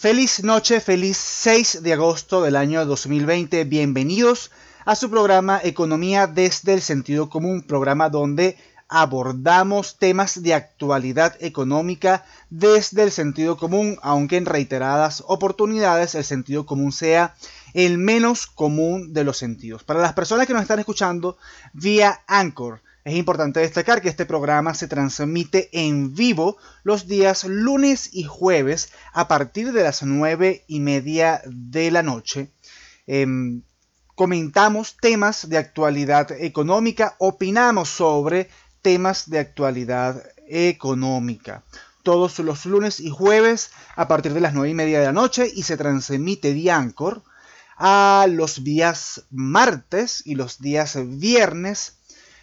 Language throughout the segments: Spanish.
Feliz noche, feliz 6 de agosto del año 2020. Bienvenidos a su programa Economía desde el sentido común, programa donde abordamos temas de actualidad económica desde el sentido común, aunque en reiteradas oportunidades el sentido común sea el menos común de los sentidos. Para las personas que nos están escuchando vía Anchor, es importante destacar que este programa se transmite en vivo los días lunes y jueves a partir de las nueve y media de la noche. Em, comentamos temas de actualidad económica, opinamos sobre temas de actualidad económica. Todos los lunes y jueves a partir de las nueve y media de la noche y se transmite vía Anchor a los días martes y los días viernes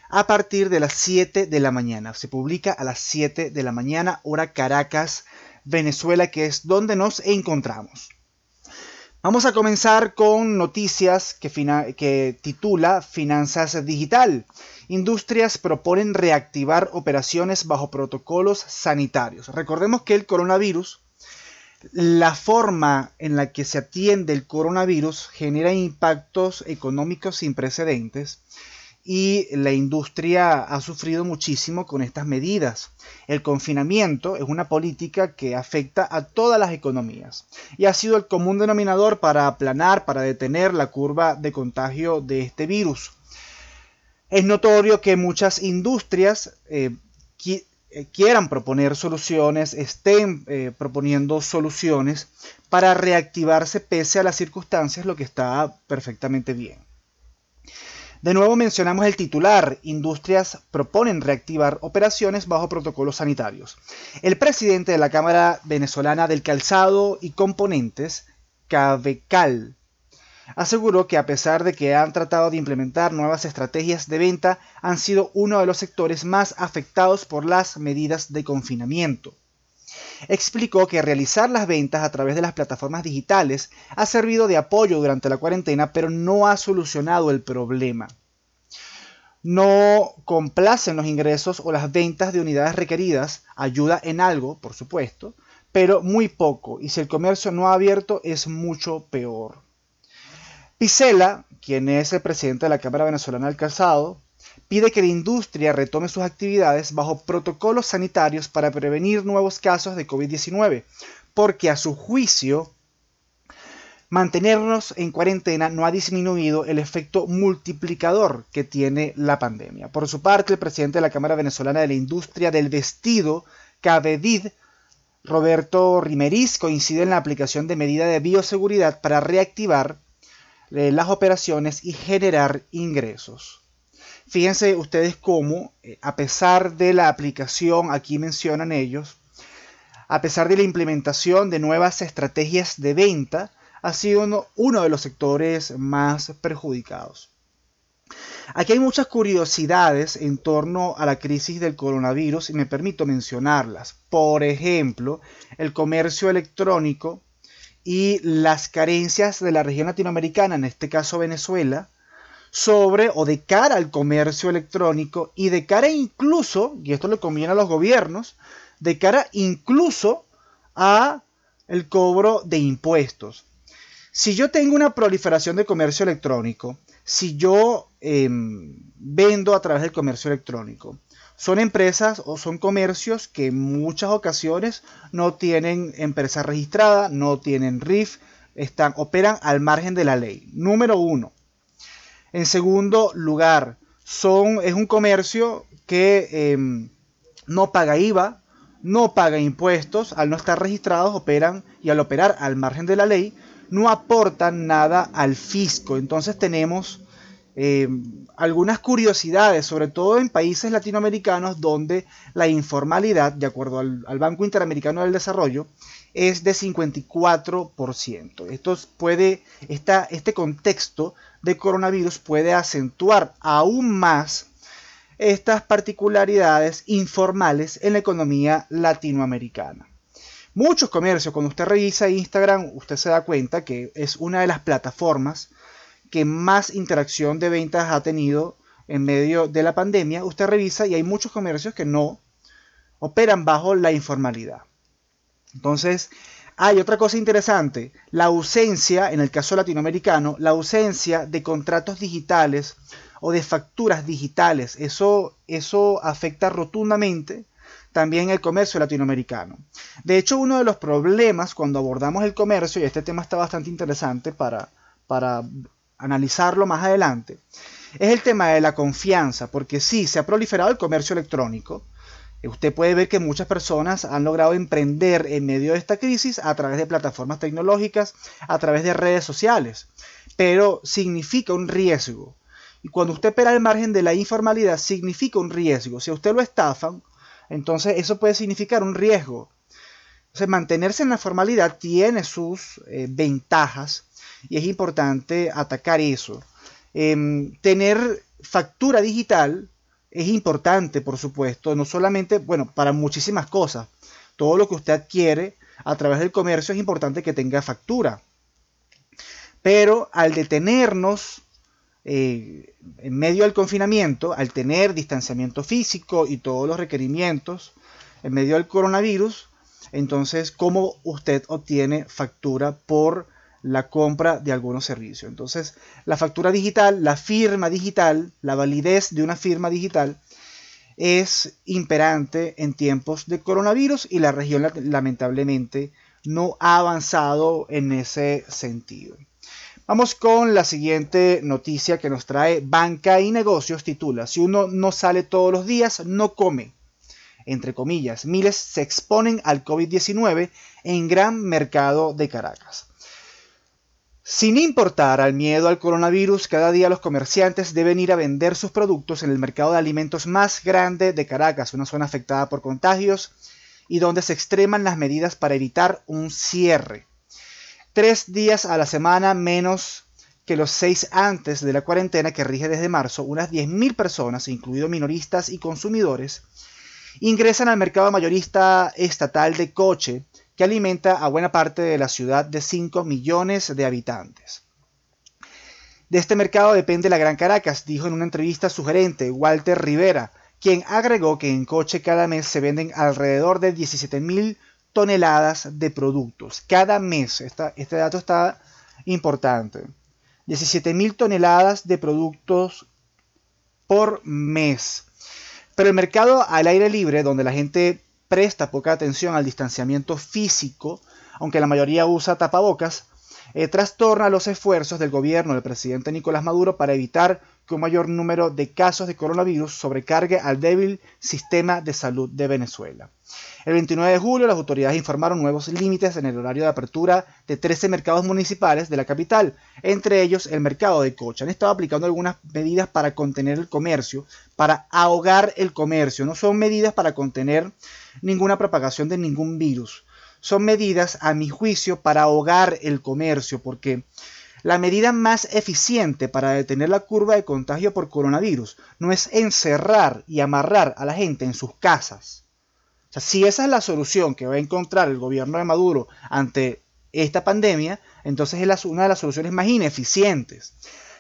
a partir de las 7 de la mañana. Se publica a las 7 de la mañana, hora Caracas, Venezuela, que es donde nos encontramos. Vamos a comenzar con noticias que, que, titula Finanzas Digital. Industrias proponen reactivar operaciones bajo protocolos sanitarios. Recordemos que el coronavirus, la forma en la que se atiende el coronavirus genera impactos económicos sin precedentes y la industria ha sufrido muchísimo con estas medidas. El confinamiento es una política que afecta a todas las economías y ha sido el común denominador para aplanar, para detener la curva de contagio de este virus. Es notorio que muchas industrias eh, eh, quieran proponer soluciones, estén eh, proponiendo soluciones para reactivarse pese a las circunstancias, lo que está perfectamente bien. De nuevo mencionamos el titular, industrias proponen reactivar operaciones bajo protocolos sanitarios. El presidente de la Cámara Venezolana del Calzado y Componentes, Cabecal, aseguró que a pesar de que han tratado de implementar nuevas estrategias de venta, han sido uno de los sectores más afectados por las medidas de confinamiento. Explicó que realizar las ventas a través de las plataformas digitales ha servido de apoyo durante la cuarentena, pero no ha solucionado el problema. No complacen los ingresos o las ventas de unidades requeridas, ayuda en algo, por supuesto, pero muy poco, y si el comercio no ha abierto es mucho peor. Picela, quien es el presidente de la Cámara Venezolana del Calzado, pide que la industria retome sus actividades bajo protocolos sanitarios para prevenir nuevos casos de COVID-19, porque a su juicio mantenernos en cuarentena no ha disminuido el efecto multiplicador que tiene la pandemia. Por su parte, el presidente de la Cámara Venezolana de la Industria del Vestido, CABEDID, Roberto Rimeriz, coincide en la aplicación de medidas de bioseguridad para reactivar eh, las operaciones y generar ingresos. Fíjense ustedes cómo, eh, a pesar de la aplicación, aquí mencionan ellos, a pesar de la implementación de nuevas estrategias de venta, ha sido uno, de los sectores más perjudicados. Aquí hay muchas curiosidades en torno a la crisis del coronavirus y me permito mencionarlas. Por ejemplo, el comercio electrónico y las carencias de la región latinoamericana, en este caso Venezuela, sobre o de cara al comercio electrónico y de cara incluso, y esto le conviene a los gobiernos, de cara incluso a el cobro de impuestos. Si yo tengo una proliferación de comercio electrónico, si yo em, vendo a través del comercio electrónico, son empresas o son comercios que en muchas ocasiones no tienen empresa registrada, no tienen RIF, están, operan al margen de la ley. Número uno. En segundo lugar, son, es un comercio que em, no paga IVA, no paga impuestos, al no estar registrados operan y al operar al margen de la ley no aportan nada al fisco. Entonces tenemos em, algunas curiosidades, sobre todo en países latinoamericanos donde la informalidad, de acuerdo al, al Banco Interamericano del Desarrollo, es de 54%. Esto puede, este contexto de coronavirus puede acentuar aún más estas particularidades informales en la economía latinoamericana. Muchos comercios, cuando usted revisa Instagram, usted se da cuenta que es una de las plataformas que más interacción de ventas ha tenido en medio de la pandemia. Usted revisa y hay muchos comercios que no operan bajo la informalidad. Entonces, Hay otra cosa interesante, la ausencia, en el caso latinoamericano, la ausencia de contratos digitales o de facturas digitales. Eso, eso afecta rotundamente también el comercio latinoamericano. De hecho, uno de los problemas cuando abordamos el comercio, y este tema está bastante interesante para, para analizarlo más adelante, es el tema de la confianza, porque sí, se ha proliferado el comercio electrónico. Usted puede ver que muchas personas han logrado emprender en medio de esta crisis a través de plataformas tecnológicas, a través de redes sociales, pero significa un riesgo. Y cuando usted opera al margen de la informalidad, significa un riesgo. Si a usted lo estafan, entonces eso puede significar un riesgo. Entonces, mantenerse en la formalidad tiene sus eh, ventajas y es importante atacar eso. Em, tener factura digital es importante, por supuesto, no solamente, bueno, para muchísimas cosas. Todo lo que usted adquiere a través del comercio es importante que tenga factura. Pero al detenernos eh, en medio del confinamiento, al tener distanciamiento físico y todos los requerimientos en medio del coronavirus, entonces, ¿cómo usted obtiene factura por la compra de algunos servicios? Entonces, la factura digital, la firma digital, la validez de una firma digital es imperante en tiempos de coronavirus y la región lamentablemente no ha avanzado en ese sentido. Vamos con la siguiente noticia que nos trae Banca y Negocios. Titula, si uno no sale todos los días, no come. Entre comillas, miles se exponen al COVID-19 en gran mercado de Caracas. Sin importar al miedo al coronavirus, cada día los comerciantes deben ir a vender sus productos en el mercado de alimentos más grande de Caracas, una zona afectada por contagios y donde se extreman las medidas para evitar un cierre. Tres días a la semana menos que los seis antes de la cuarentena que rige desde marzo, unas 10.000 personas, incluidos minoristas y consumidores, ingresan al mercado mayorista estatal de coche, que alimenta a buena parte de la ciudad de 5 millones de habitantes. De este mercado depende la Gran Caracas, dijo en una entrevista sugerente Walter Rivera, quien agregó que en coche cada mes se venden alrededor de 17.000 toneladas de productos cada mes. este dato está importante. 17 mil toneladas de productos por mes. Pero el mercado al aire libre, donde la gente presta poca atención al distanciamiento físico, aunque la mayoría usa tapabocas, eh, trastorna los esfuerzos del gobierno del presidente Nicolás Maduro para evitar que un mayor número de casos de coronavirus sobrecargue al débil sistema de salud de Venezuela. El 29 de julio las autoridades informaron nuevos límites en el horario de apertura de 13 mercados municipales de la capital, entre ellos el mercado de Cocha. Han estado aplicando algunas medidas para contener el comercio, para ahogar el comercio. No son medidas para contener ninguna propagación de ningún virus. Son medidas, a mi juicio, para ahogar el comercio, porque la medida más eficiente para detener la curva de contagio por coronavirus no es encerrar y amarrar a la gente en sus casas si esa es la solución que va a encontrar el gobierno de Maduro ante esta pandemia, entonces es una de las soluciones más ineficientes.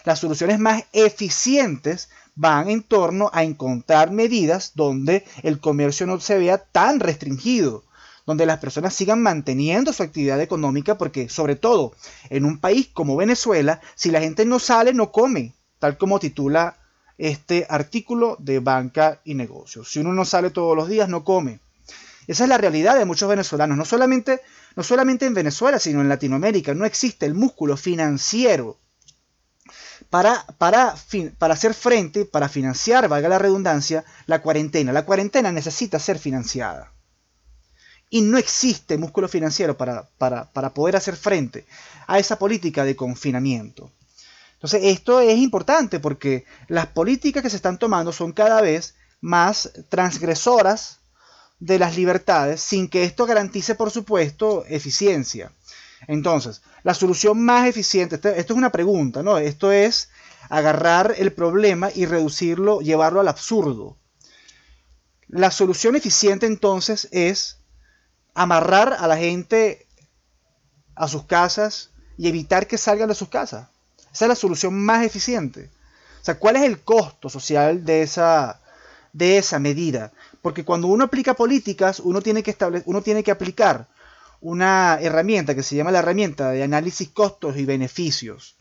Las soluciones más eficientes van en torno a encontrar medidas donde el comercio no se vea tan restringido, donde las personas sigan manteniendo su actividad económica, porque sobre todo en un país como Venezuela, si la gente no sale, no come, tal como titula este artículo de Banca y Negocios. Si uno no sale todos los días, no come. Esa es la realidad de muchos venezolanos, no solamente, no solamente en Venezuela, sino en Latinoamérica. No existe el músculo financiero para, para, para hacer frente, para financiar, valga la redundancia, la cuarentena. La cuarentena necesita ser financiada. Y no existe músculo financiero para, para, para poder hacer frente a esa política de confinamiento. Entonces, esto es importante porque las políticas que se están tomando son cada vez más transgresoras de las libertades sin que esto garantice, por supuesto, eficiencia. Entonces, la solución más eficiente, esto, es una pregunta, ¿no? Esto es agarrar el problema y reducirlo, llevarlo al absurdo. La solución eficiente entonces es amarrar a la gente a sus casas y evitar que salgan de sus casas. Esa es la solución más eficiente. O sea, ¿cuál es el costo social de esa, de esa medida? Porque cuando uno aplica políticas, uno tiene que, uno tiene que aplicar una herramienta que se llama la herramienta de análisis costos y beneficios.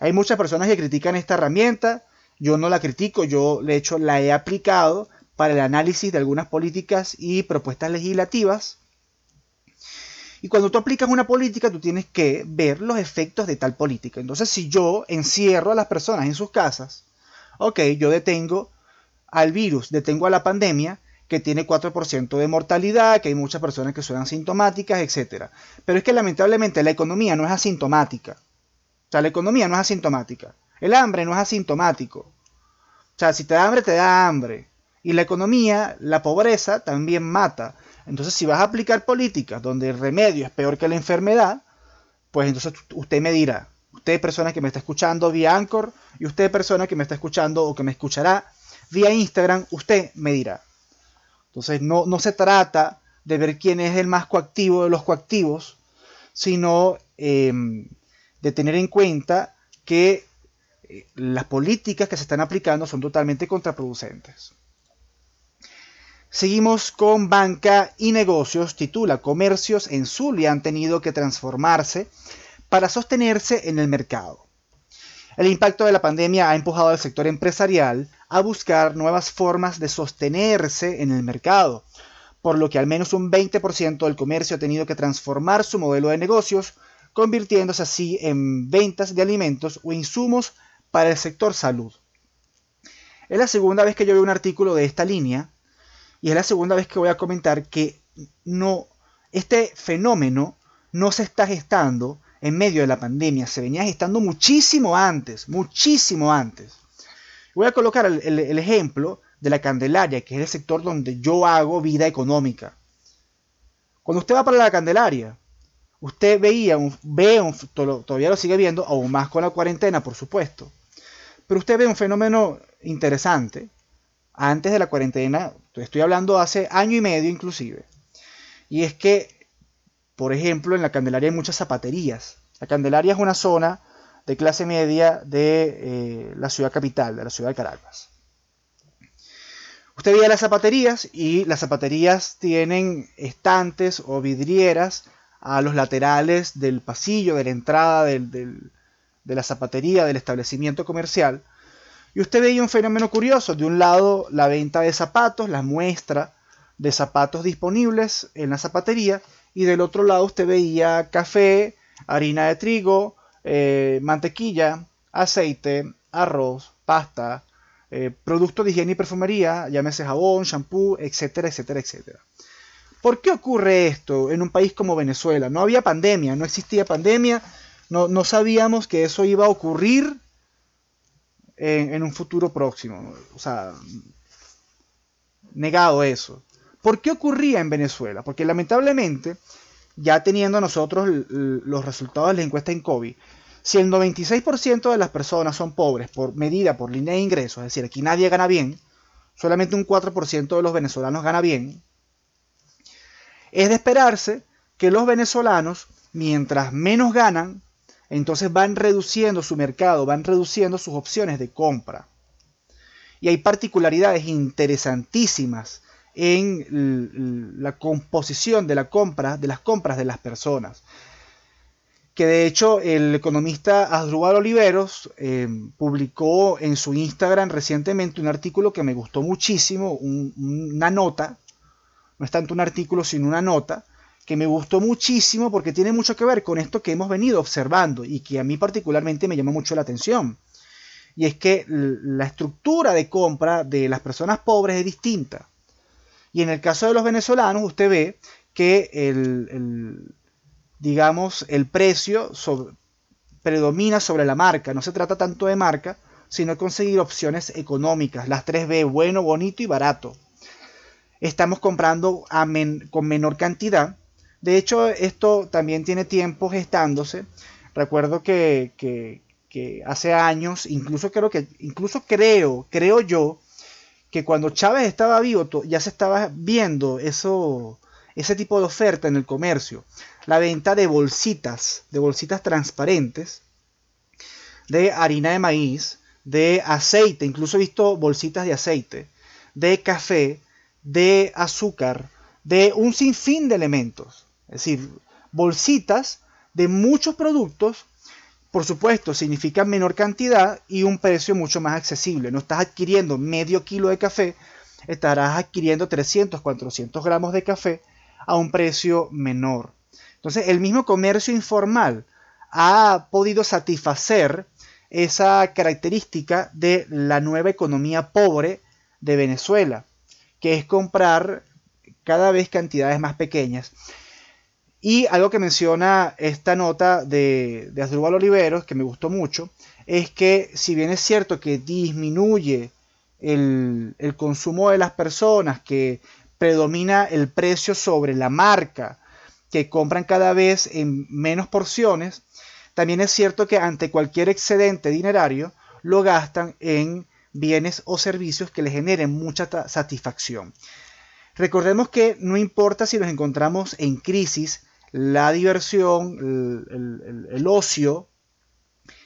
Hay muchas personas que critican esta herramienta, yo no la critico, yo de hecho la he aplicado para el análisis de algunas políticas y propuestas legislativas. Y cuando tú aplicas una política, tú tienes que ver los efectos de tal política. Entonces, si yo encierro a las personas en sus casas, ok, yo detengo al virus, detengo a la pandemia, que tiene 4% de mortalidad, que hay muchas personas que son asintomáticas, etc. Pero es que lamentablemente la economía no es asintomática. O sea, la economía no es asintomática. El hambre no es asintomático. O sea, si te da hambre, te da hambre. Y la economía, la pobreza, también mata. Entonces, si vas a aplicar políticas donde el remedio es peor que la enfermedad, pues entonces usted me dirá, usted persona que me está escuchando vía Anchor y usted persona que me está escuchando o que me escuchará vía Instagram, usted me dirá. Entonces no, no se trata de ver quién es el más coactivo de los coactivos, sino em, de tener en cuenta que eh, las políticas que se están aplicando son totalmente contraproducentes. Seguimos con banca y negocios. Titula Comercios en Zulia han tenido que transformarse para sostenerse en el mercado. El impacto de la pandemia ha empujado al sector empresarial a buscar nuevas formas de sostenerse en el mercado, por lo que al menos un 20% del comercio ha tenido que transformar su modelo de negocios, convirtiéndose así en ventas de alimentos o insumos para el sector salud. Es la segunda vez que yo veo un artículo de esta línea y es la segunda vez que voy a comentar que no este fenómeno no se está gestando en medio de la pandemia, se venía gestando muchísimo antes, muchísimo antes. Voy a colocar el, ejemplo de la Candelaria, que es el sector donde yo hago vida económica. Cuando usted va para la Candelaria, usted veía, un, ve un, todavía lo sigue viendo, aún más con la cuarentena, por supuesto. Pero usted ve un fenómeno interesante. Antes de la cuarentena, estoy hablando hace año y medio inclusive. Y es que, por ejemplo, en la Candelaria hay muchas zapaterías. La Candelaria es una zona de clase media de eh, la ciudad capital, de la ciudad de Caracas. Usted veía las zapaterías y las zapaterías tienen estantes o vidrieras a los laterales del pasillo, de la entrada de la zapatería, del establecimiento comercial. Y usted veía un fenómeno curioso. De un lado, la venta de zapatos, la muestra de zapatos disponibles en la zapatería. Y del otro lado, usted veía café, harina de trigo, eh, mantequilla, aceite, arroz, pasta, eh, productos de higiene y perfumería, llámese jabón, shampoo, etcétera, etcétera, etcétera. ¿Por qué ocurre esto en un país como Venezuela? No había pandemia, no existía pandemia, no, sabíamos que eso iba a ocurrir en, en, un futuro próximo. O sea, negado eso. ¿Por qué ocurría en Venezuela? Porque lamentablemente ya teniendo nosotros los resultados de la encuesta en COVID, si el 96% de las personas son pobres por medida por línea de ingresos, es decir, aquí nadie gana bien, solamente un 4% de los venezolanos gana bien, es de esperarse que los venezolanos, mientras menos ganan, entonces van reduciendo su mercado, van reduciendo sus opciones de compra. Y hay particularidades interesantísimas en la composición de la compra, de las compras de las personas. Que de hecho el economista Asdrúbal Oliveros eh, publicó en su Instagram recientemente un artículo que me gustó muchísimo, una nota, no es tanto un artículo sino una nota, que me gustó muchísimo porque tiene mucho que ver con esto que hemos venido observando y que a mí particularmente me llama mucho la atención. Y es que la estructura de compra de las personas pobres es distinta. Y en el caso de los venezolanos, usted ve que el, digamos, el precio predomina sobre la marca. No se trata tanto de marca, sino de conseguir opciones económicas. Las 3B, bueno, bonito y barato. Estamos comprando con menor cantidad. De hecho, esto también tiene tiempo gestándose. Recuerdo que, que hace años, incluso creo que, incluso creo, creo yo, que cuando Chávez estaba vivo ya se estaba viendo eso, ese tipo de oferta en el comercio. La venta de bolsitas, de bolsitas transparentes, de harina de maíz, de aceite, incluso he visto bolsitas de aceite, de café, de azúcar, de un sinfín de elementos. Es decir, bolsitas de muchos productos, por supuesto, significa menor cantidad y un precio mucho más accesible. No estás adquiriendo medio kilo de café, estarás adquiriendo 300, 400 gramos de café a un precio menor. Entonces, el mismo comercio informal ha podido satisfacer esa característica de la nueva economía pobre de Venezuela, que es comprar cada vez cantidades más pequeñas. Y algo que menciona esta nota de, de Asdrúbal Oliveros, que me gustó mucho, es que si bien es cierto que disminuye el, el consumo de las personas, que predomina el precio sobre la marca, que compran cada vez en menos porciones, también es cierto que ante cualquier excedente dinerario lo gastan en bienes o servicios que les generen mucha satisfacción. Recordemos que no importa si nos encontramos en crisis, la diversión, el, ocio,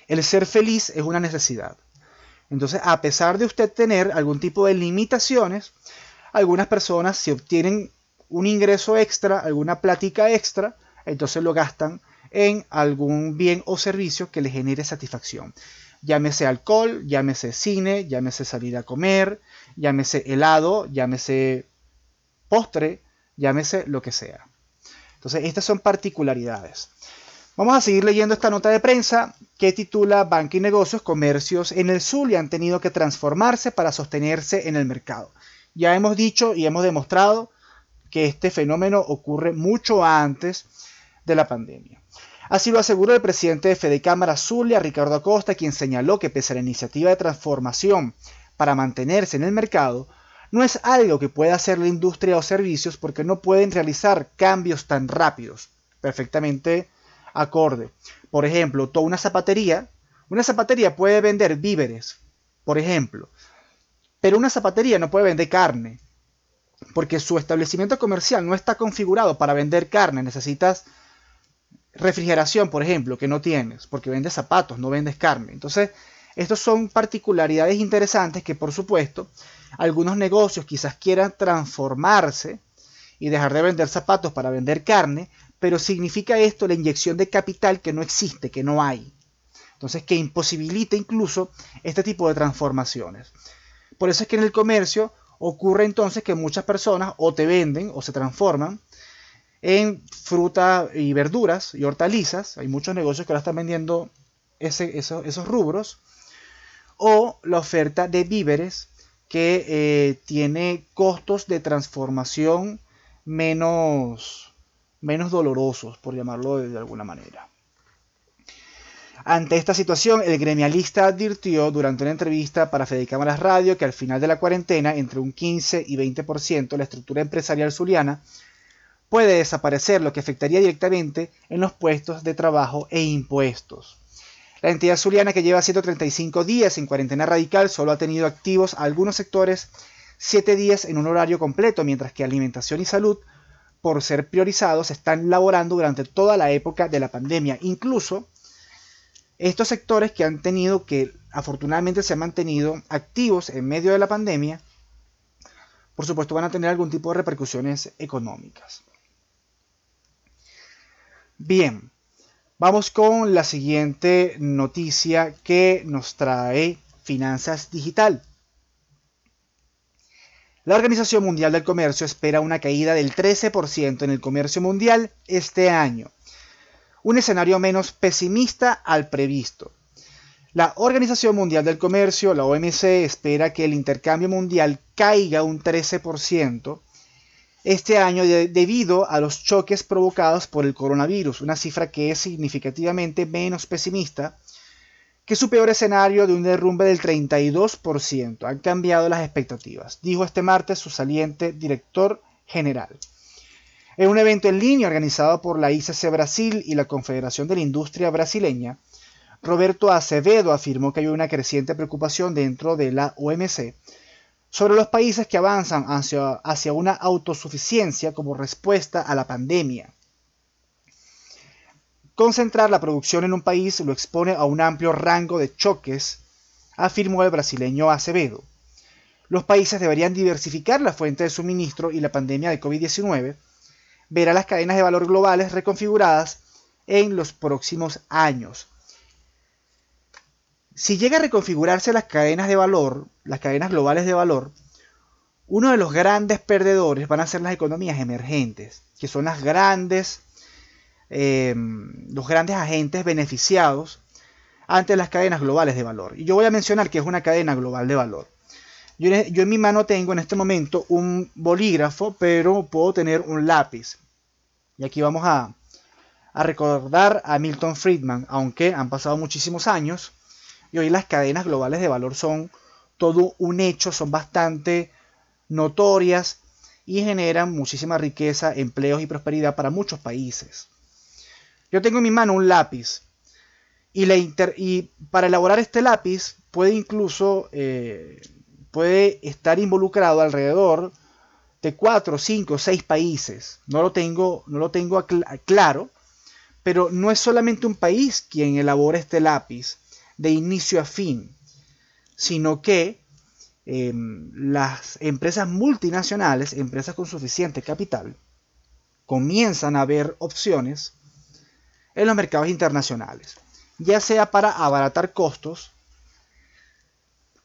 el ser feliz es una necesidad. Entonces, a pesar de usted tener algún tipo de limitaciones, algunas personas si obtienen un ingreso extra, alguna plática extra, entonces lo gastan en algún bien o servicio que le genere satisfacción. Llámese alcohol, llámese cine, llámese salir a comer, llámese helado, llámese postre, llámese lo que sea. Entonces, estas son particularidades. Vamos a seguir leyendo esta nota de prensa que titula Banca y negocios, comercios en el y han tenido que transformarse para sostenerse en el mercado. Ya hemos dicho y hemos demostrado que este fenómeno ocurre mucho antes de la pandemia. Así lo aseguró el presidente de Fede Cámara Zulia, Ricardo Acosta, quien señaló que pese a la iniciativa de transformación para mantenerse en el mercado, no es algo que pueda hacer la industria o servicios porque no pueden realizar cambios tan rápidos, perfectamente acorde. Por ejemplo, toda una zapatería, una zapatería puede vender víveres, por ejemplo, pero una zapatería no puede vender carne, porque su establecimiento comercial no está configurado para vender carne, necesitas refrigeración, por ejemplo, que no tienes, porque vendes zapatos, no vendes carne. Entonces, estos son particularidades interesantes que, por supuesto, algunos negocios quizás quieran transformarse y dejar de vender zapatos para vender carne, pero significa esto la inyección de capital que no existe, que no hay. Entonces, que imposibilita incluso este tipo de transformaciones. Por eso es que en el comercio ocurre entonces que muchas personas o te venden o se transforman en fruta y verduras y hortalizas. Hay muchos negocios que ahora están vendiendo esos, rubros. O la oferta de víveres que eh, tiene costos de transformación menos, menos dolorosos, por llamarlo de, alguna manera. Ante esta situación, el gremialista advirtió durante una entrevista para Fede Cámaras Radio que al final de la cuarentena, entre un 15 y 20% la estructura empresarial zuliana puede desaparecer, lo que afectaría directamente en los puestos de trabajo e impuestos. La entidad zuliana, que lleva 135 días en cuarentena radical, solo ha tenido activos algunos sectores 7 días en un horario completo, mientras que alimentación y salud, por ser priorizados, están laborando durante toda la época de la pandemia. Incluso estos sectores que han tenido que, afortunadamente, se han mantenido activos en medio de la pandemia, por supuesto van a tener algún tipo de repercusiones económicas. Bien, vamos con la siguiente noticia que nos trae Finanzas Digital. La Organización Mundial del Comercio espera una caída del 13% en el comercio mundial este año, un escenario menos pesimista al previsto. La Organización Mundial del Comercio, la OMC, espera que el intercambio mundial caiga un 13%, este año debido a los choques provocados por el coronavirus, una cifra que es significativamente menos pesimista que su peor escenario de un derrumbe del 32%. Han cambiado las expectativas, dijo este martes su saliente director general. En un evento en línea organizado por la ICC Brasil y la Confederación de la Industria Brasileña, Roberto Acevedo afirmó que hay una creciente preocupación dentro de la OMC sobre los países que avanzan hacia, una autosuficiencia como respuesta a la pandemia. Concentrar la producción en un país lo expone a un amplio rango de choques, afirmó el brasileño Acevedo. Los países deberían diversificar la fuente de suministro y la pandemia de COVID-19 verá las cadenas de valor globales reconfiguradas en los próximos años. Si llega a reconfigurarse las cadenas de valor, las cadenas globales de valor, uno de los grandes perdedores van a ser las economías emergentes, que son las grandes, em, los grandes agentes beneficiados ante las cadenas globales de valor. Y yo voy a mencionar que es una cadena global de valor. Yo, en mi mano tengo en este momento un bolígrafo, pero puedo tener un lápiz. Y aquí vamos a, a recordar a Milton Friedman, aunque han pasado muchísimos años. Y hoy las cadenas globales de valor son todo un hecho, son bastante notorias y generan muchísima riqueza, empleos y prosperidad para muchos países. Yo tengo en mi mano un lápiz y, y para elaborar este lápiz puede incluso eh, puede estar involucrado alrededor de 4, 5, 6 países. No lo tengo, no lo tengo claro, pero no es solamente un país quien elabora este lápiz de inicio a fin, sino que Em, las empresas multinacionales, empresas con suficiente capital, comienzan a ver opciones en los mercados internacionales, ya sea para abaratar costos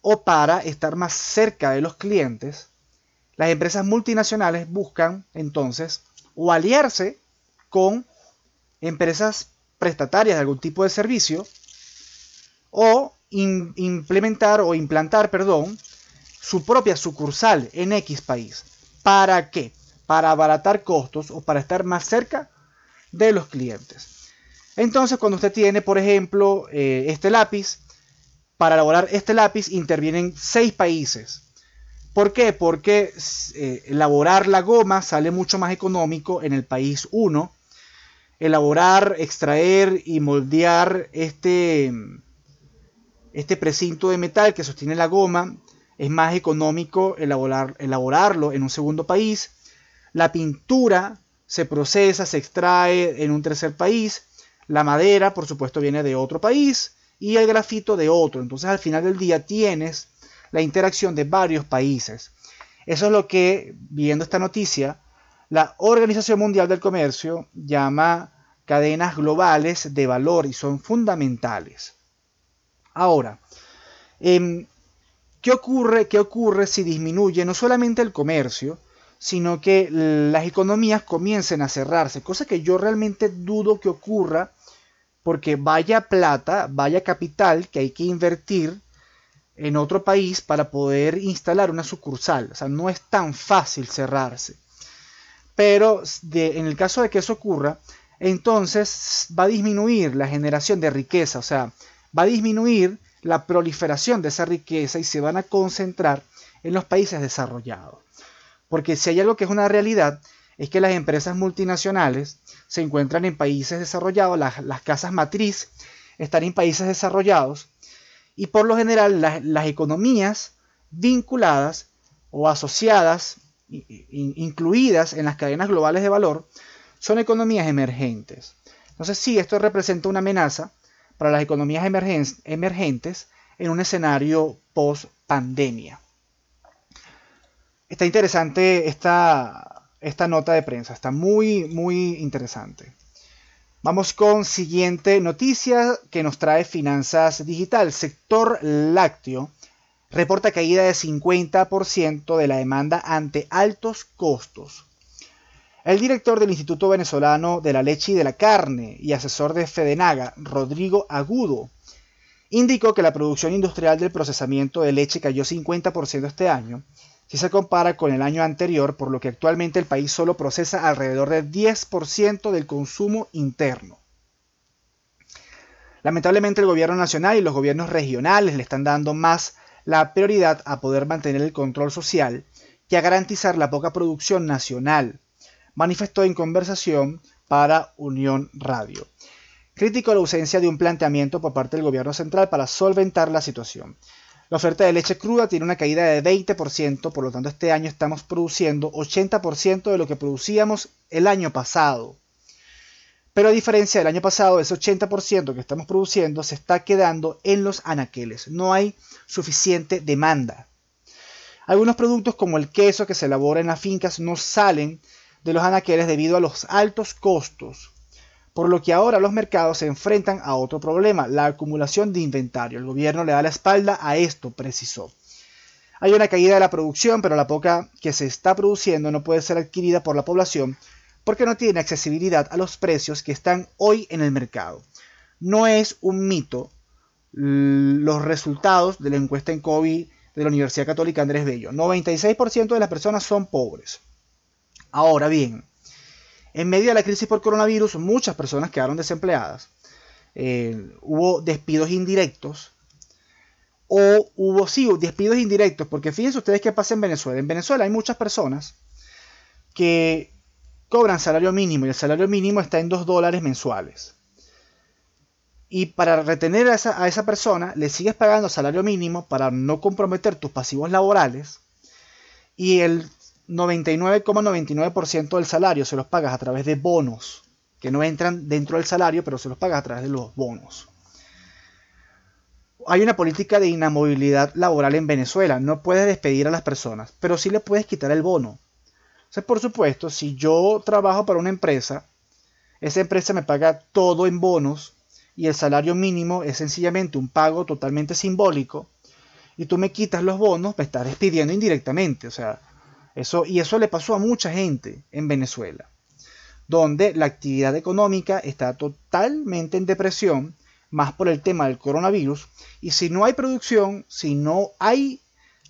o para estar más cerca de los clientes. Las empresas multinacionales buscan entonces o aliarse con empresas prestatarias de algún tipo de servicio o implementar o implantar, perdón, su propia sucursal en X país. ¿Para qué? Para abaratar costos o para estar más cerca de los clientes. Entonces, cuando usted tiene, por ejemplo, eh, este lápiz, para elaborar este lápiz intervienen seis países. ¿Por qué? Porque eh, elaborar la goma sale mucho más económico en el país 1. Elaborar, extraer y moldear este, este precinto de metal que sostiene la goma es más económico elaborar, elaborarlo en un segundo país. La pintura se procesa, se extrae en un tercer país. La madera, por supuesto, viene de otro país y el grafito de otro. Entonces, al final del día tienes la interacción de varios países. Eso es lo que, viendo esta noticia, la Organización Mundial del Comercio llama cadenas globales de valor y son fundamentales. Ahora, eh, ¿Qué ocurre, ¿Qué ocurre si disminuye no solamente el comercio, sino que las economías comiencen a cerrarse? Cosa que yo realmente dudo que ocurra porque vaya plata, vaya capital que hay que invertir en otro país para poder instalar una sucursal. O sea, no es tan fácil cerrarse. Pero en el caso de que eso ocurra, entonces va a disminuir la generación de riqueza, o sea, va a disminuir la proliferación de esa riqueza y se van a concentrar en los países desarrollados. Porque si hay algo que es una realidad, es que las empresas multinacionales se encuentran en países desarrollados, las, casas matriz están en países desarrollados y por lo general las, economías vinculadas o asociadas, incluidas en las cadenas globales de valor, son economías emergentes. Entonces sí, esto representa una amenaza para las economías emergentes en un escenario post pandemia. Está interesante esta, esta nota de prensa, está muy, muy interesante. Vamos con siguiente noticia que nos trae Finanzas Digital. Sector lácteo reporta caída de 50% de la demanda ante altos costos. El director del Instituto Venezolano de la Leche y de la Carne y asesor de Fedenaga, Rodrigo Agudo, indicó que la producción industrial del procesamiento de leche cayó 50% este año, si se compara con el año anterior, por lo que actualmente el país solo procesa alrededor del 10% del consumo interno. Lamentablemente el gobierno nacional y los gobiernos regionales le están dando más la prioridad a poder mantener el control social que a garantizar la poca producción nacional, manifestó en conversación para Unión Radio. Criticó la ausencia de un planteamiento por parte del gobierno central para solventar la situación. La oferta de leche cruda tiene una caída de 20%, por lo tanto este año estamos produciendo 80% de lo que producíamos el año pasado. Pero a diferencia del año pasado, ese 80% que estamos produciendo se está quedando en los anaqueles. No hay suficiente demanda. Algunos productos como el queso que se elabora en las fincas no salen de los anaqueles debido a los altos costos, por lo que ahora los mercados se enfrentan a otro problema, la acumulación de inventario. El gobierno le da la espalda a esto, precisó. Hay una caída de la producción, pero la poca que se está produciendo no puede ser adquirida por la población porque no tiene accesibilidad a los precios que están hoy en el mercado. No es un mito los resultados de la encuesta en COVID de la Universidad Católica Andrés Bello. 96% de las personas son pobres. Ahora bien, en medio de la crisis por coronavirus, muchas personas quedaron desempleadas. Eh, hubo despidos indirectos. O hubo, sí, despidos indirectos, porque fíjense ustedes qué pasa en Venezuela. En Venezuela hay muchas personas que cobran salario mínimo y el salario mínimo está en 2 dólares mensuales. Y para retener a esa, a esa persona, le sigues pagando salario mínimo para no comprometer tus pasivos laborales. Y el 99,99% del salario se los pagas a través de bonos, que no entran dentro del salario, pero se los pagas a través de los bonos. Hay una política de inamovilidad laboral en Venezuela. No puedes despedir a las personas, pero sí le puedes quitar el bono. O por supuesto, si yo trabajo para una empresa, esa empresa me paga todo en bonos y el salario mínimo es sencillamente un pago totalmente simbólico y tú me quitas los bonos, me estás despidiendo indirectamente. O sea, eso, y eso le pasó a mucha gente en Venezuela, donde la actividad económica está totalmente en depresión, más por el tema del coronavirus, y si no hay producción, si no hay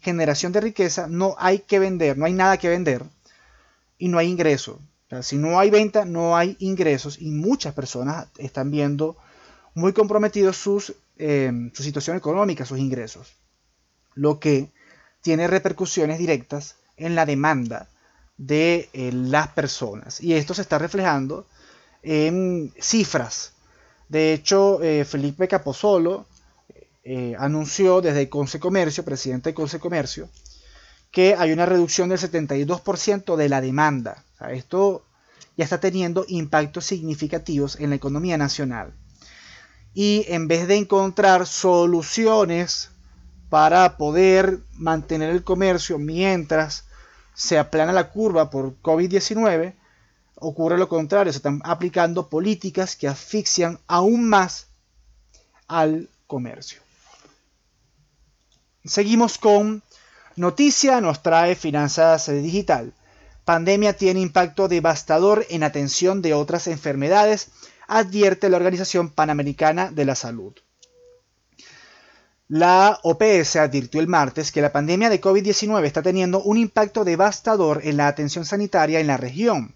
generación de riqueza, no hay que vender, no hay nada que vender y no hay ingresos. si no hay venta, no hay ingresos y muchas personas están viendo muy comprometidos sus, eh, su situación económica, sus ingresos, lo que tiene repercusiones directas en la demanda de eh, las personas. Y esto se está reflejando en cifras. De hecho, eh, Felipe Capozolo anunció desde Conce Comercio, presidente de Conce Comercio, que hay una reducción del 72% de la demanda. esto ya está teniendo impactos significativos en la economía nacional y en vez de encontrar soluciones para poder mantener el comercio mientras se aplana la curva por COVID-19, ocurre lo contrario, se están aplicando políticas que asfixian aún más al comercio. Seguimos con noticia, nos trae Finanzas Digital. Pandemia tiene impacto devastador en atención de otras enfermedades advierte la Organización Panamericana de la Salud. La OPS advirtió el martes que la pandemia de COVID-19 está teniendo un impacto devastador en la atención sanitaria en la región,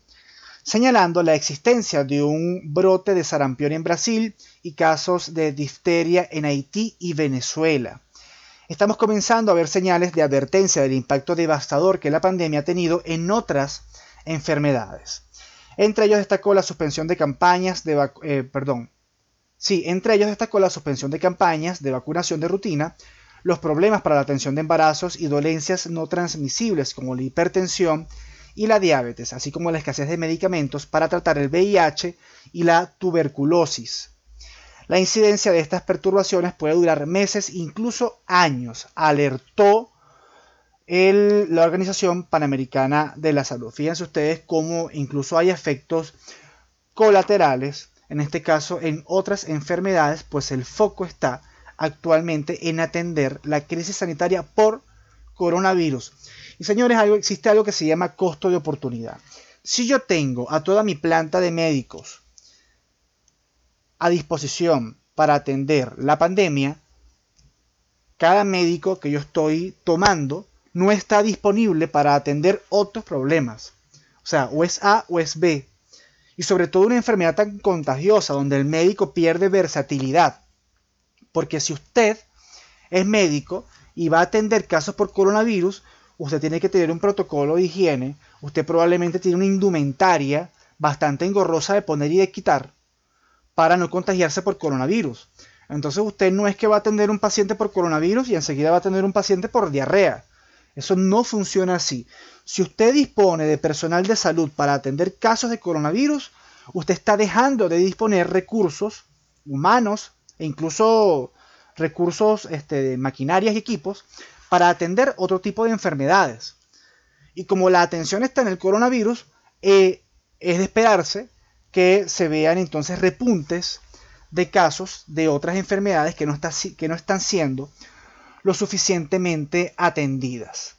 señalando la existencia de un brote de sarampión en Brasil y casos de difteria en Haití y Venezuela. Estamos comenzando a ver señales de advertencia del impacto devastador que la pandemia ha tenido en otras enfermedades. Entre ellos destacó la suspensión de campañas de eh, perdón. Sí, entre ellos destacó la suspensión de campañas de vacunación de rutina, los problemas para la atención de embarazos y dolencias no transmisibles como la hipertensión y la diabetes, así como la escasez de medicamentos para tratar el VIH y la tuberculosis. La incidencia de estas perturbaciones puede durar meses, incluso años, alertó la Organización Panamericana de la Salud. Fíjense ustedes cómo incluso hay efectos colaterales, en este caso en otras enfermedades, pues el foco está actualmente en atender la crisis sanitaria por coronavirus. Y señores, algo, existe algo que se llama costo de oportunidad. Si yo tengo a toda mi planta de médicos a disposición para atender la pandemia, cada médico que yo estoy tomando no está disponible para atender otros problemas. O sea, o es A o es B. Y sobre todo una enfermedad tan contagiosa donde el médico pierde versatilidad. Porque si usted es médico y va a atender casos por coronavirus, usted tiene que tener un protocolo de higiene, usted probablemente tiene una indumentaria bastante engorrosa de poner y de quitar para no contagiarse por coronavirus. Entonces usted no es que va a atender un paciente por coronavirus y enseguida va a atender un paciente por diarrea. Eso no funciona así. Si usted dispone de personal de salud para atender casos de coronavirus, usted está dejando de disponer recursos humanos e incluso recursos este, de maquinarias y equipos para atender otro tipo de enfermedades. Y como la atención está en el coronavirus, eh, es de esperarse que se vean entonces repuntes de casos de otras enfermedades que no, que no están siendo lo suficientemente atendidas.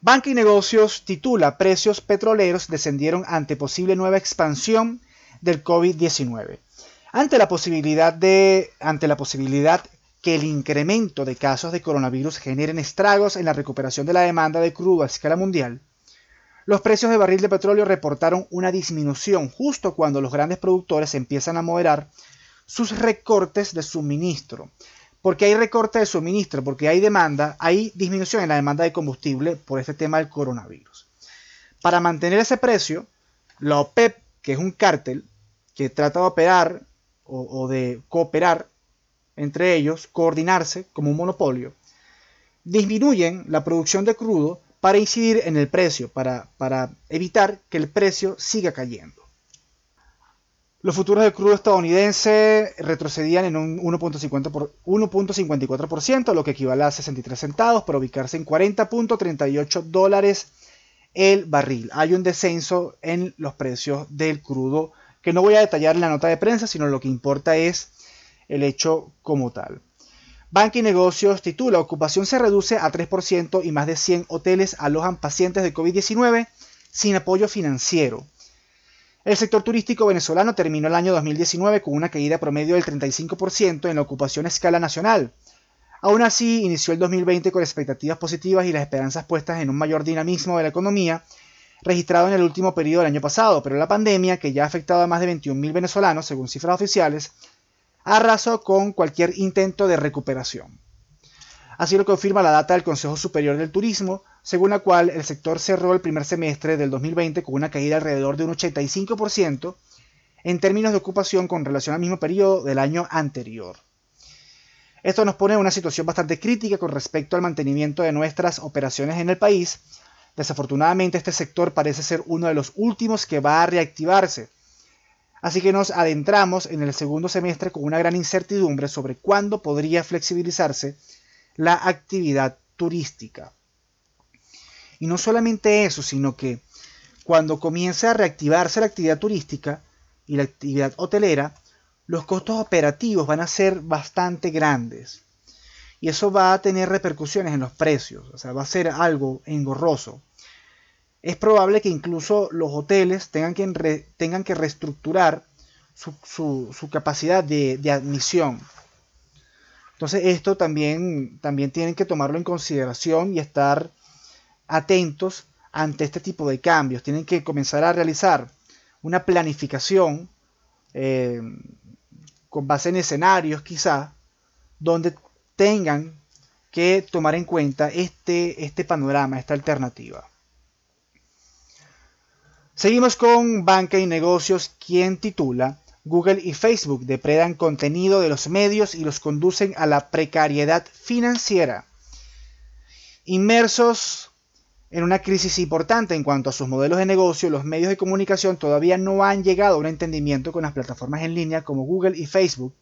Banca y Negocios titula Precios petroleros descendieron ante posible nueva expansión del COVID-19. Ante la posibilidad de ante la posibilidad que el incremento de casos de coronavirus generen estragos en la recuperación de la demanda de crudo a escala mundial, los precios de barril de petróleo reportaron una disminución justo cuando los grandes productores empiezan a moderar sus recortes de suministro. Porque hay recorte de suministro, porque hay demanda, hay disminución en la demanda de combustible por este tema del coronavirus. Para mantener ese precio, la OPEP, que es un cártel que trata de operar o, de cooperar entre ellos, coordinarse como un monopolio, disminuyen la producción de crudo para incidir en el precio, para evitar que el precio siga cayendo. Los futuros del crudo estadounidense retrocedían en un 1.54%, lo que equivale a 63 centavos, para ubicarse en 40.38 dólares el barril. Hay un descenso en los precios del crudo que no voy a detallar en la nota de prensa, sino lo que importa es el hecho como tal. Banca y Negocios titula Ocupación se reduce a 3% y más de 100 hoteles alojan pacientes de COVID-19 sin apoyo financiero. El sector turístico venezolano terminó el año 2019 con una caída promedio del 35% en la ocupación a escala nacional. Aún así, inició el 2020 con expectativas positivas y las esperanzas puestas en un mayor dinamismo de la economía registrado en el último periodo del año pasado, pero la pandemia, que ya ha afectado a más de 21.000 venezolanos, según cifras oficiales, arrasó con cualquier intento de recuperación. Así lo confirma la data del Consejo Superior del Turismo, según la cual el sector cerró el primer semestre del 2020 con una caída alrededor de un 85% en términos de ocupación con relación al mismo periodo del año anterior. Esto nos pone en una situación bastante crítica con respecto al mantenimiento de nuestras operaciones en el país. Desafortunadamente este sector parece ser uno de los últimos que va a reactivarse, Así que nos adentramos en el segundo semestre con una gran incertidumbre sobre cuándo podría flexibilizarse la actividad turística. Y no solamente eso, sino que cuando comience a reactivarse la actividad turística y la actividad hotelera, los costos operativos van a ser bastante grandes. Y eso va a tener repercusiones en los precios, o sea, va a ser algo engorroso es probable que incluso los hoteles tengan que, tengan que reestructurar su, capacidad de, admisión. Entonces esto también, también tienen que tomarlo en consideración y estar atentos ante este tipo de cambios. Tienen que comenzar a realizar una planificación eh, con base en escenarios quizá, donde tengan que tomar en cuenta este, este panorama, esta alternativa. Seguimos con Banca y Negocios, quien titula Google y Facebook depredan contenido de los medios y los conducen a la precariedad financiera. Inmersos en una crisis importante en cuanto a sus modelos de negocio, los medios de comunicación todavía no han llegado a un entendimiento con las plataformas en línea como Google y Facebook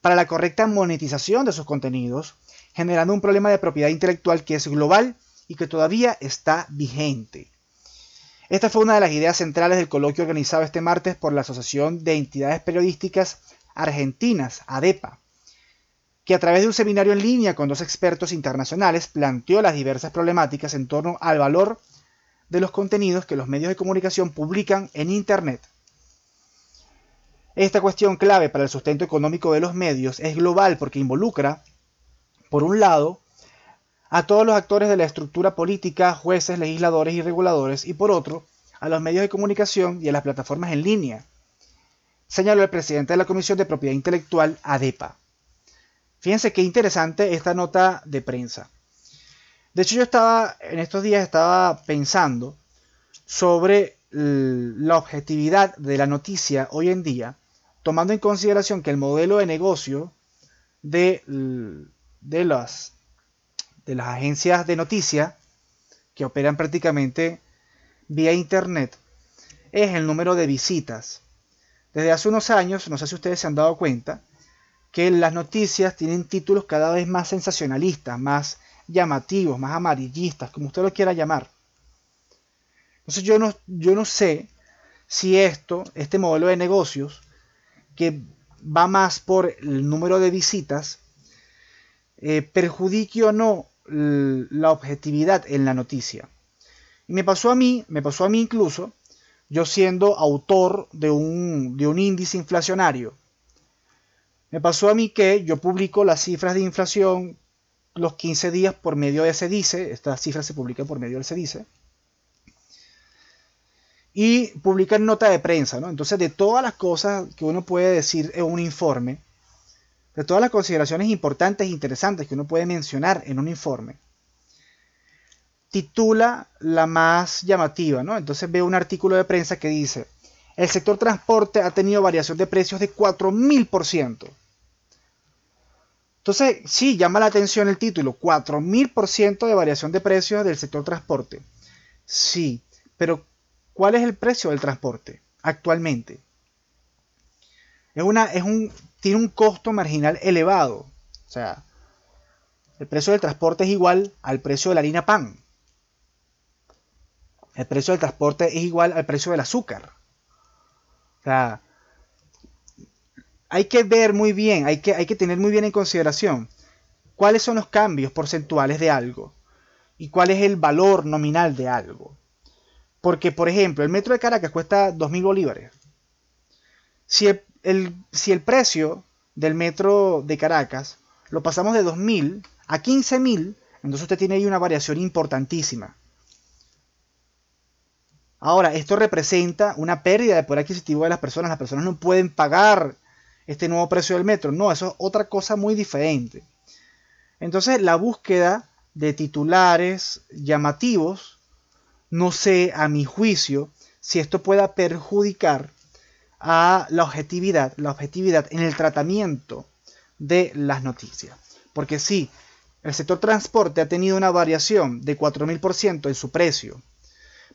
para la correcta monetización de sus contenidos, generando un problema de propiedad intelectual que es global y que todavía está vigente. Esta fue una de las ideas centrales del coloquio organizado este martes por la Asociación de Entidades Periodísticas Argentinas, ADEPA, que a través de un seminario en línea con dos expertos internacionales planteó las diversas problemáticas en torno al valor de los contenidos que los medios de comunicación publican en Internet. Esta cuestión clave para el sustento económico de los medios es global porque involucra, por un lado, a todos los actores de la estructura política, jueces, legisladores y reguladores, y por otro, a los medios de comunicación y a las plataformas en línea, señaló el presidente de la Comisión de Propiedad Intelectual, ADEPA. Fíjense qué interesante esta nota de prensa. De hecho, yo estaba, en estos días estaba pensando sobre la objetividad de la noticia hoy en día, tomando en consideración que el modelo de negocio de, de las de las agencias de noticias que operan prácticamente vía internet es el número de visitas. Desde hace unos años, no sé si ustedes se han dado cuenta, que las noticias tienen títulos cada vez más sensacionalistas, más llamativos, más amarillistas, como usted lo quiera llamar. Entonces yo no, yo no sé si esto, este modelo de negocios, que va más por el número de visitas, eh, perjudique o no la objetividad en la noticia. Y me pasó a mí, me pasó a mí incluso, yo siendo autor de un, de un índice inflacionario, me pasó a mí que yo publico las cifras de inflación los 15 días por medio de CEDICE, estas cifras se publican por medio del CEDICE, y publican nota de prensa, ¿no? Entonces, de todas las cosas que uno puede decir en un informe, de todas las consideraciones importantes e interesantes que uno puede mencionar en un informe, titula la más llamativa, ¿no? Entonces veo un artículo de prensa que dice, el sector transporte ha tenido variación de precios de 4.000%. Entonces, sí, llama la atención el título, 4.000% de variación de precios del sector transporte. Sí, pero ¿cuál es el precio del transporte actualmente? Es una, es un, tiene un costo marginal elevado. O sea, el precio del transporte es igual al precio de la harina pan. El precio del transporte es igual al precio del azúcar. O sea, hay que ver muy bien, hay que, hay que tener muy bien en consideración cuáles son los cambios porcentuales de algo y cuál es el valor nominal de algo. Porque, por ejemplo, el metro de Caracas cuesta 2.000 bolívares. Si el, si el precio del metro de Caracas lo pasamos de 2.000 a 15.000, entonces usted tiene ahí una variación importantísima. Ahora, esto representa una pérdida de poder adquisitivo de las personas. Las personas no pueden pagar este nuevo precio del metro. No, eso es otra cosa muy diferente. Entonces, la búsqueda de titulares llamativos, no sé, a mi juicio, si esto pueda perjudicar a la objetividad, la objetividad en el tratamiento de las noticias. Porque sí, el sector transporte ha tenido una variación de 4.000% en su precio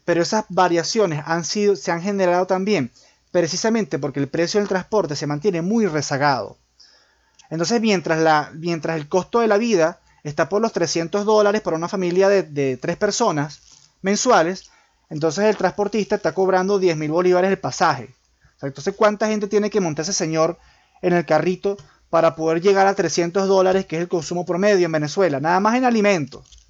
pero esas variaciones han sido, se han generado también precisamente porque el precio del transporte se mantiene muy rezagado. Entonces, mientras, la, mientras el costo de la vida está por los 300 dólares para una familia de, tres personas mensuales, entonces el transportista está cobrando 10 mil bolívares el pasaje. entonces, ¿cuánta gente tiene que montar ese señor en el carrito para poder llegar a 300 dólares, que es el consumo promedio en Venezuela? Nada más en alimentos.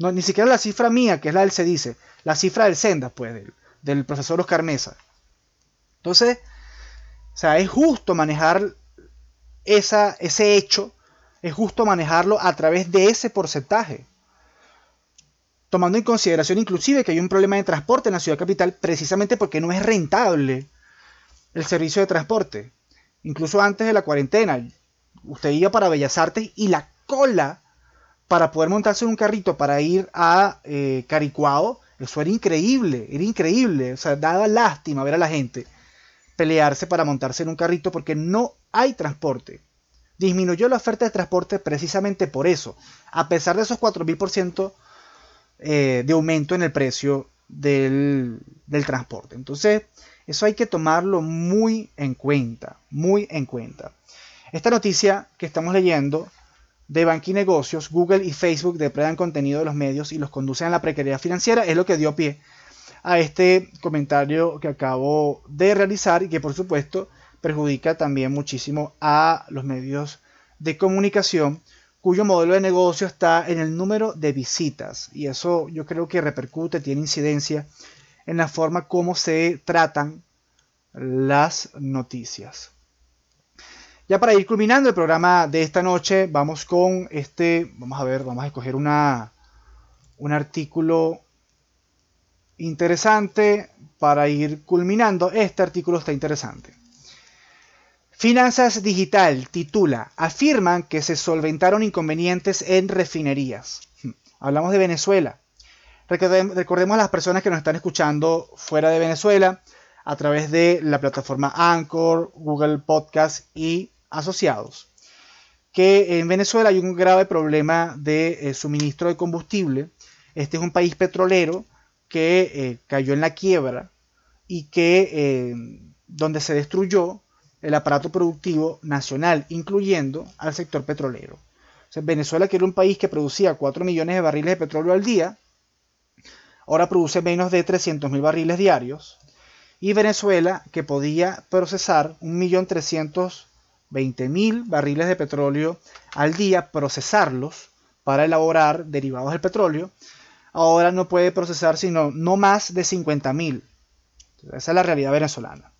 No, ni siquiera la cifra mía, que es la del se dice, la cifra del Senda, pues, del, profesor Oscar Mesa. Entonces, o sea, es justo manejar esa, ese hecho, es justo manejarlo a través de ese porcentaje. Tomando en consideración inclusive que hay un problema de transporte en la ciudad capital precisamente porque no es rentable el servicio de transporte. Incluso antes de la cuarentena, usted iba para Bellas Artes y la cola para poder montarse en un carrito para ir a eh, Caricuao, eso era increíble, era increíble. O sea, daba lástima ver a la gente pelearse para montarse en un carrito porque no hay transporte. Disminuyó la oferta de transporte precisamente por eso, a pesar de esos 4.000% eh, de aumento en el precio del, del transporte. Entonces, eso hay que tomarlo muy en cuenta, muy en cuenta. Esta noticia que estamos leyendo de Banqui Negocios, Google y Facebook depredan contenido de los medios y los conducen a la precariedad financiera, es lo que dio pie a este comentario que acabo de realizar y que por supuesto perjudica también muchísimo a los medios de comunicación cuyo modelo de negocio está en el número de visitas y eso yo creo que repercute, tiene incidencia en la forma como se tratan las noticias. Ya para ir culminando el programa de esta noche, vamos con este, vamos a ver, vamos a escoger una, un artículo interesante para ir culminando. Este artículo está interesante. Finanzas Digital titula, afirman que se solventaron inconvenientes en refinerías. Hmm, hablamos de Venezuela. Recordemos a las personas que nos están escuchando fuera de Venezuela a través de la plataforma Anchor, Google Podcast y asociados, que en Venezuela hay un grave problema de eh, suministro de combustible. Este es un país petrolero que eh, cayó en la quiebra y que eh, donde se destruyó el aparato productivo nacional, incluyendo al sector petrolero. Venezuela, que era un país que producía 4 millones de barriles de petróleo al día, ahora produce menos de 300.000 barriles diarios. Y Venezuela, que podía procesar 1.320.000 barriles de petróleo al día, procesarlos para elaborar derivados del petróleo, ahora no puede procesar sino no más de 50.000. Esa es la realidad venezolana.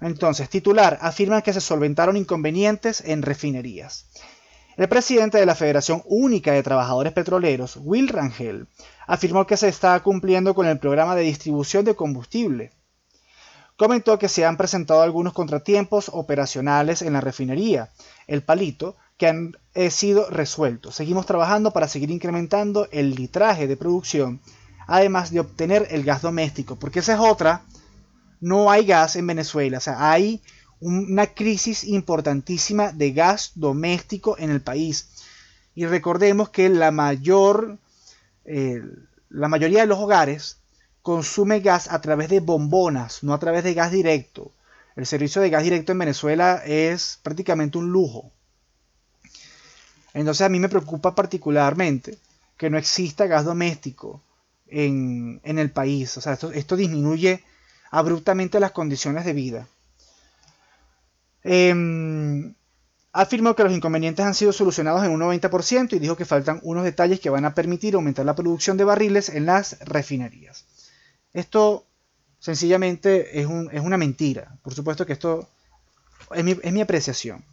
Entonces, titular, afirman que se solventaron inconvenientes en refinerías. El presidente de la Federación Única de Trabajadores Petroleros, Will Rangel, afirmó que se está cumpliendo con el programa de distribución de combustible. Comentó que se han presentado algunos contratiempos operacionales en la refinería, el palito, que han eh, sido resueltos. Seguimos trabajando para seguir incrementando el litraje de producción, además de obtener el gas doméstico, porque esa es otra no hay gas en Venezuela. O sea, hay una crisis importantísima de gas doméstico en el país. Y recordemos que la mayor, eh, la mayoría de los hogares consume gas a través de bombonas, no a través de gas directo. El servicio de gas directo en Venezuela es prácticamente un lujo. Entonces a mí me preocupa particularmente que no exista gas doméstico en, el país. O sea, esto, disminuye abruptamente las condiciones de vida. Eh, afirmó que los inconvenientes han sido solucionados en un 90% y dijo que faltan unos detalles que van a permitir aumentar la producción de barriles en las refinerías. Esto sencillamente es, una mentira. Por supuesto que esto es mi, es mi apreciación.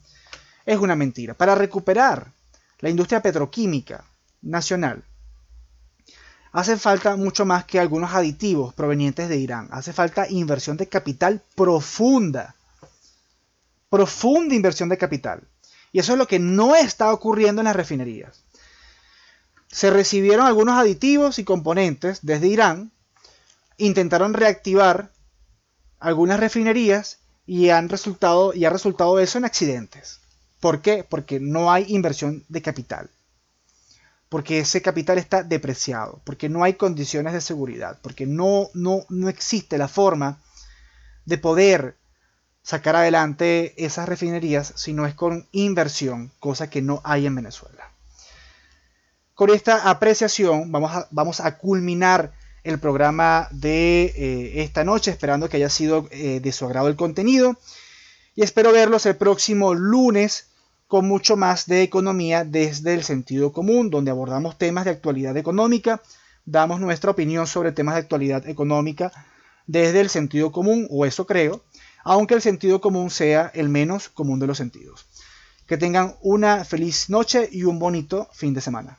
Es una mentira. Para recuperar la industria petroquímica nacional, hace falta mucho más que algunos aditivos provenientes de Irán. Hace falta inversión de capital profunda. Profunda inversión de capital. Y eso es lo que no está ocurriendo en las refinerías. Se recibieron algunos aditivos y componentes desde Irán, intentaron reactivar algunas refinerías y, han resultado, y ha resultado eso en accidentes. ¿Por qué? Porque no hay inversión de capital porque ese capital está depreciado, porque no hay condiciones de seguridad, porque no, no, no existe la forma de poder sacar adelante esas refinerías si no es con inversión, cosa que no hay en Venezuela. Con esta apreciación vamos a, vamos a culminar el programa de eh, esta noche, esperando que haya sido eh, de su agrado el contenido. Y espero verlos el próximo lunes con mucho más de economía desde el sentido común, donde abordamos temas de actualidad económica, damos nuestra opinión sobre temas de actualidad económica desde el sentido común, o eso creo, aunque el sentido común sea el menos común de los sentidos. Que tengan una feliz noche y un bonito fin de semana.